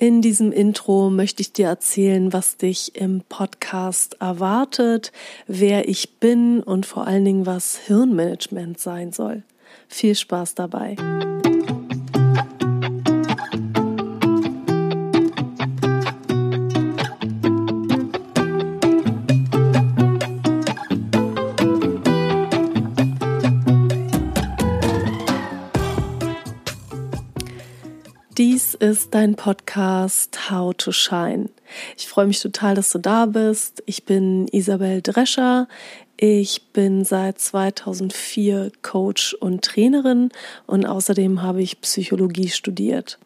In diesem Intro möchte ich dir erzählen, was dich im Podcast erwartet, wer ich bin und vor allen Dingen, was Hirnmanagement sein soll. Viel Spaß dabei. Ist dein Podcast How to Shine. Ich freue mich total, dass du da bist. Ich bin Isabel Drescher. Ich bin seit 2004 Coach und Trainerin und außerdem habe ich Psychologie studiert.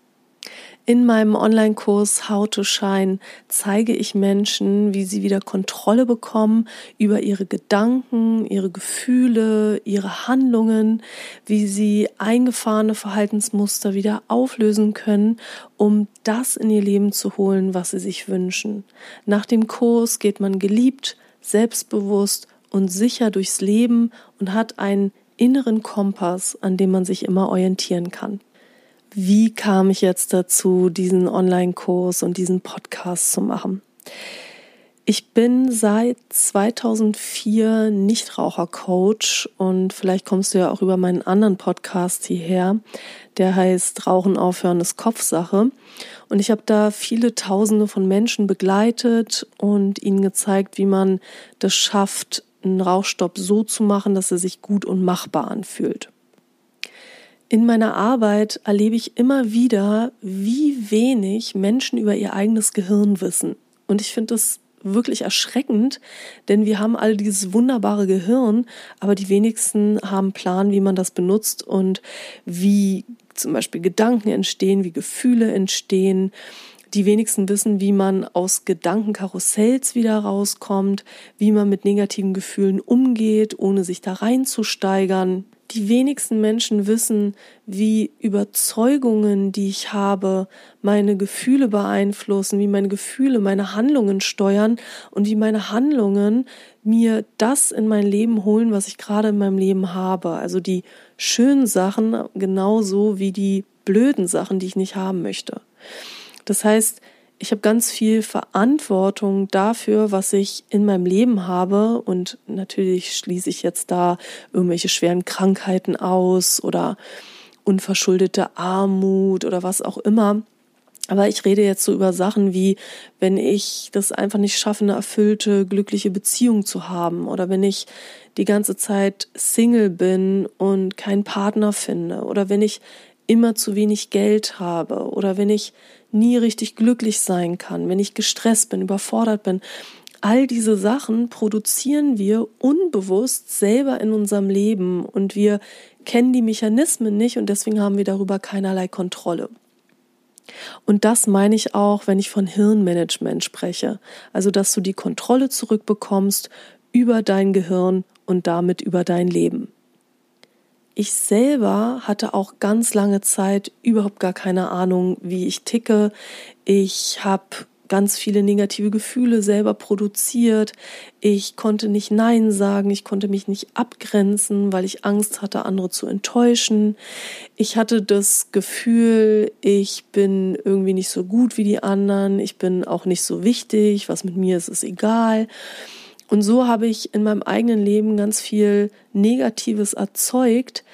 In meinem Online-Kurs How to Shine zeige ich Menschen, wie sie wieder Kontrolle bekommen über ihre Gedanken, ihre Gefühle, ihre Handlungen, wie sie eingefahrene Verhaltensmuster wieder auflösen können, um das in ihr Leben zu holen, was sie sich wünschen. Nach dem Kurs geht man geliebt, selbstbewusst und sicher durchs Leben und hat einen inneren Kompass, an dem man sich immer orientieren kann wie kam ich jetzt dazu, diesen Online-Kurs und diesen Podcast zu machen? Ich bin seit 2004 Nichtraucher-Coach und vielleicht kommst du ja auch über meinen anderen Podcast hierher. Der heißt Rauchen aufhören ist Kopfsache. Und ich habe da viele Tausende von Menschen begleitet und ihnen gezeigt, wie man das schafft, einen Rauchstopp so zu machen, dass er sich gut und machbar anfühlt. In meiner Arbeit erlebe ich immer wieder, wie wenig Menschen über ihr eigenes Gehirn wissen. Und ich finde das wirklich erschreckend, denn wir haben all dieses wunderbare Gehirn, aber die wenigsten haben Plan, wie man das benutzt und wie zum Beispiel Gedanken entstehen, wie Gefühle entstehen. Die wenigsten wissen, wie man aus Gedankenkarussells wieder rauskommt, wie man mit negativen Gefühlen umgeht, ohne sich da reinzusteigern. Die wenigsten Menschen wissen, wie Überzeugungen, die ich habe, meine Gefühle beeinflussen, wie meine Gefühle meine Handlungen steuern und wie meine Handlungen mir das in mein Leben holen, was ich gerade in meinem Leben habe. Also die schönen Sachen genauso wie die blöden Sachen, die ich nicht haben möchte. Das heißt, ich habe ganz viel Verantwortung dafür, was ich in meinem Leben habe. Und natürlich schließe ich jetzt da irgendwelche schweren Krankheiten aus oder unverschuldete Armut oder was auch immer. Aber ich rede jetzt so über Sachen wie, wenn ich das einfach nicht schaffe, eine erfüllte, glückliche Beziehung zu haben oder wenn ich die ganze Zeit Single bin und keinen Partner finde oder wenn ich immer zu wenig Geld habe oder wenn ich nie richtig glücklich sein kann, wenn ich gestresst bin, überfordert bin. All diese Sachen produzieren wir unbewusst selber in unserem Leben und wir kennen die Mechanismen nicht und deswegen haben wir darüber keinerlei Kontrolle. Und das meine ich auch, wenn ich von Hirnmanagement spreche. Also, dass du die Kontrolle zurückbekommst über dein Gehirn und damit über dein Leben. Ich selber hatte auch ganz lange Zeit überhaupt gar keine Ahnung, wie ich ticke. Ich habe ganz viele negative Gefühle selber produziert. Ich konnte nicht Nein sagen, ich konnte mich nicht abgrenzen, weil ich Angst hatte, andere zu enttäuschen. Ich hatte das Gefühl, ich bin irgendwie nicht so gut wie die anderen, ich bin auch nicht so wichtig, was mit mir ist, ist egal. Und so habe ich in meinem eigenen Leben ganz viel Negatives erzeugt,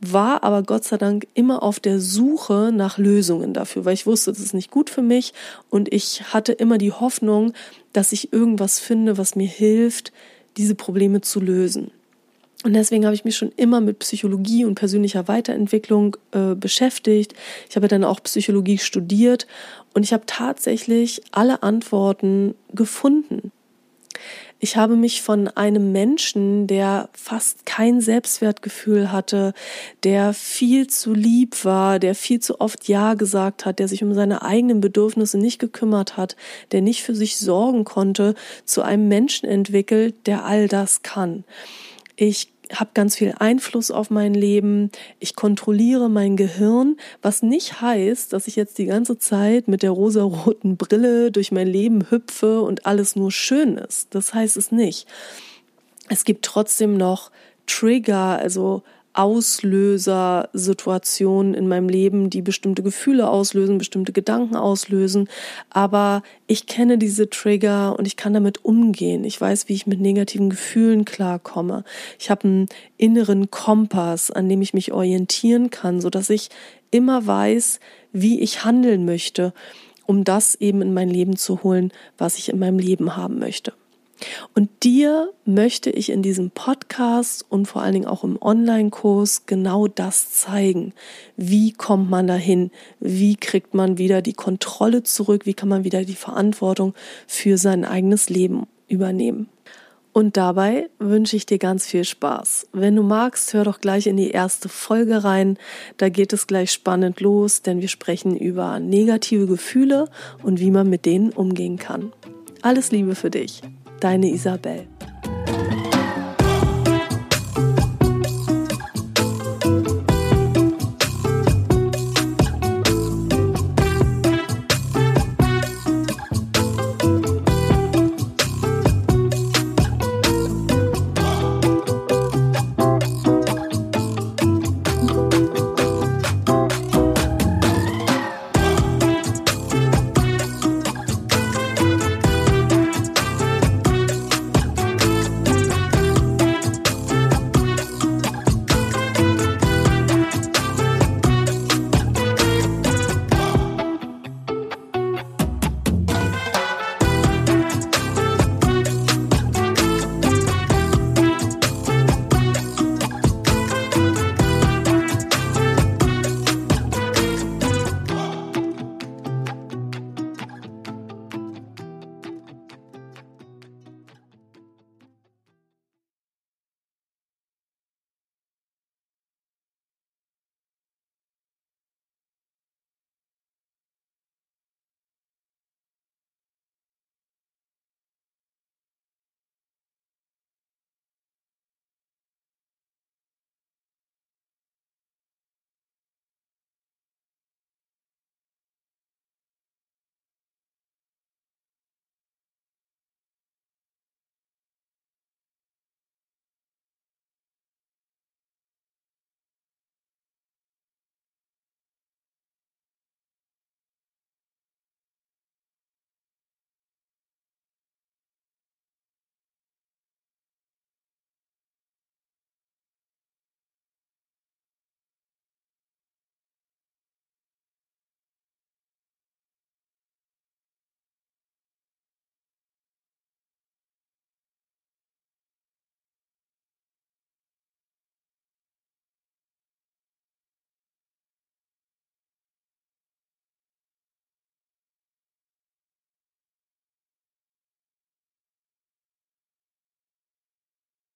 war aber Gott sei Dank immer auf der Suche nach Lösungen dafür, weil ich wusste, das ist nicht gut für mich und ich hatte immer die Hoffnung, dass ich irgendwas finde, was mir hilft, diese Probleme zu lösen. Und deswegen habe ich mich schon immer mit Psychologie und persönlicher Weiterentwicklung äh, beschäftigt. Ich habe dann auch Psychologie studiert und ich habe tatsächlich alle Antworten gefunden. Ich habe mich von einem Menschen, der fast kein Selbstwertgefühl hatte, der viel zu lieb war, der viel zu oft Ja gesagt hat, der sich um seine eigenen Bedürfnisse nicht gekümmert hat, der nicht für sich sorgen konnte, zu einem Menschen entwickelt, der all das kann. Ich habe ganz viel Einfluss auf mein Leben, ich kontrolliere mein Gehirn, was nicht heißt, dass ich jetzt die ganze Zeit mit der rosaroten Brille durch mein Leben hüpfe und alles nur schön ist. Das heißt es nicht. Es gibt trotzdem noch Trigger, also Auslöser-Situationen in meinem Leben, die bestimmte Gefühle auslösen, bestimmte Gedanken auslösen. Aber ich kenne diese Trigger und ich kann damit umgehen. Ich weiß, wie ich mit negativen Gefühlen klarkomme. Ich habe einen inneren Kompass, an dem ich mich orientieren kann, so dass ich immer weiß, wie ich handeln möchte, um das eben in mein Leben zu holen, was ich in meinem Leben haben möchte. Und dir möchte ich in diesem Podcast und vor allen Dingen auch im Online-Kurs genau das zeigen. Wie kommt man dahin? Wie kriegt man wieder die Kontrolle zurück? Wie kann man wieder die Verantwortung für sein eigenes Leben übernehmen? Und dabei wünsche ich dir ganz viel Spaß. Wenn du magst, hör doch gleich in die erste Folge rein. Da geht es gleich spannend los, denn wir sprechen über negative Gefühle und wie man mit denen umgehen kann. Alles Liebe für dich. Deine Isabel.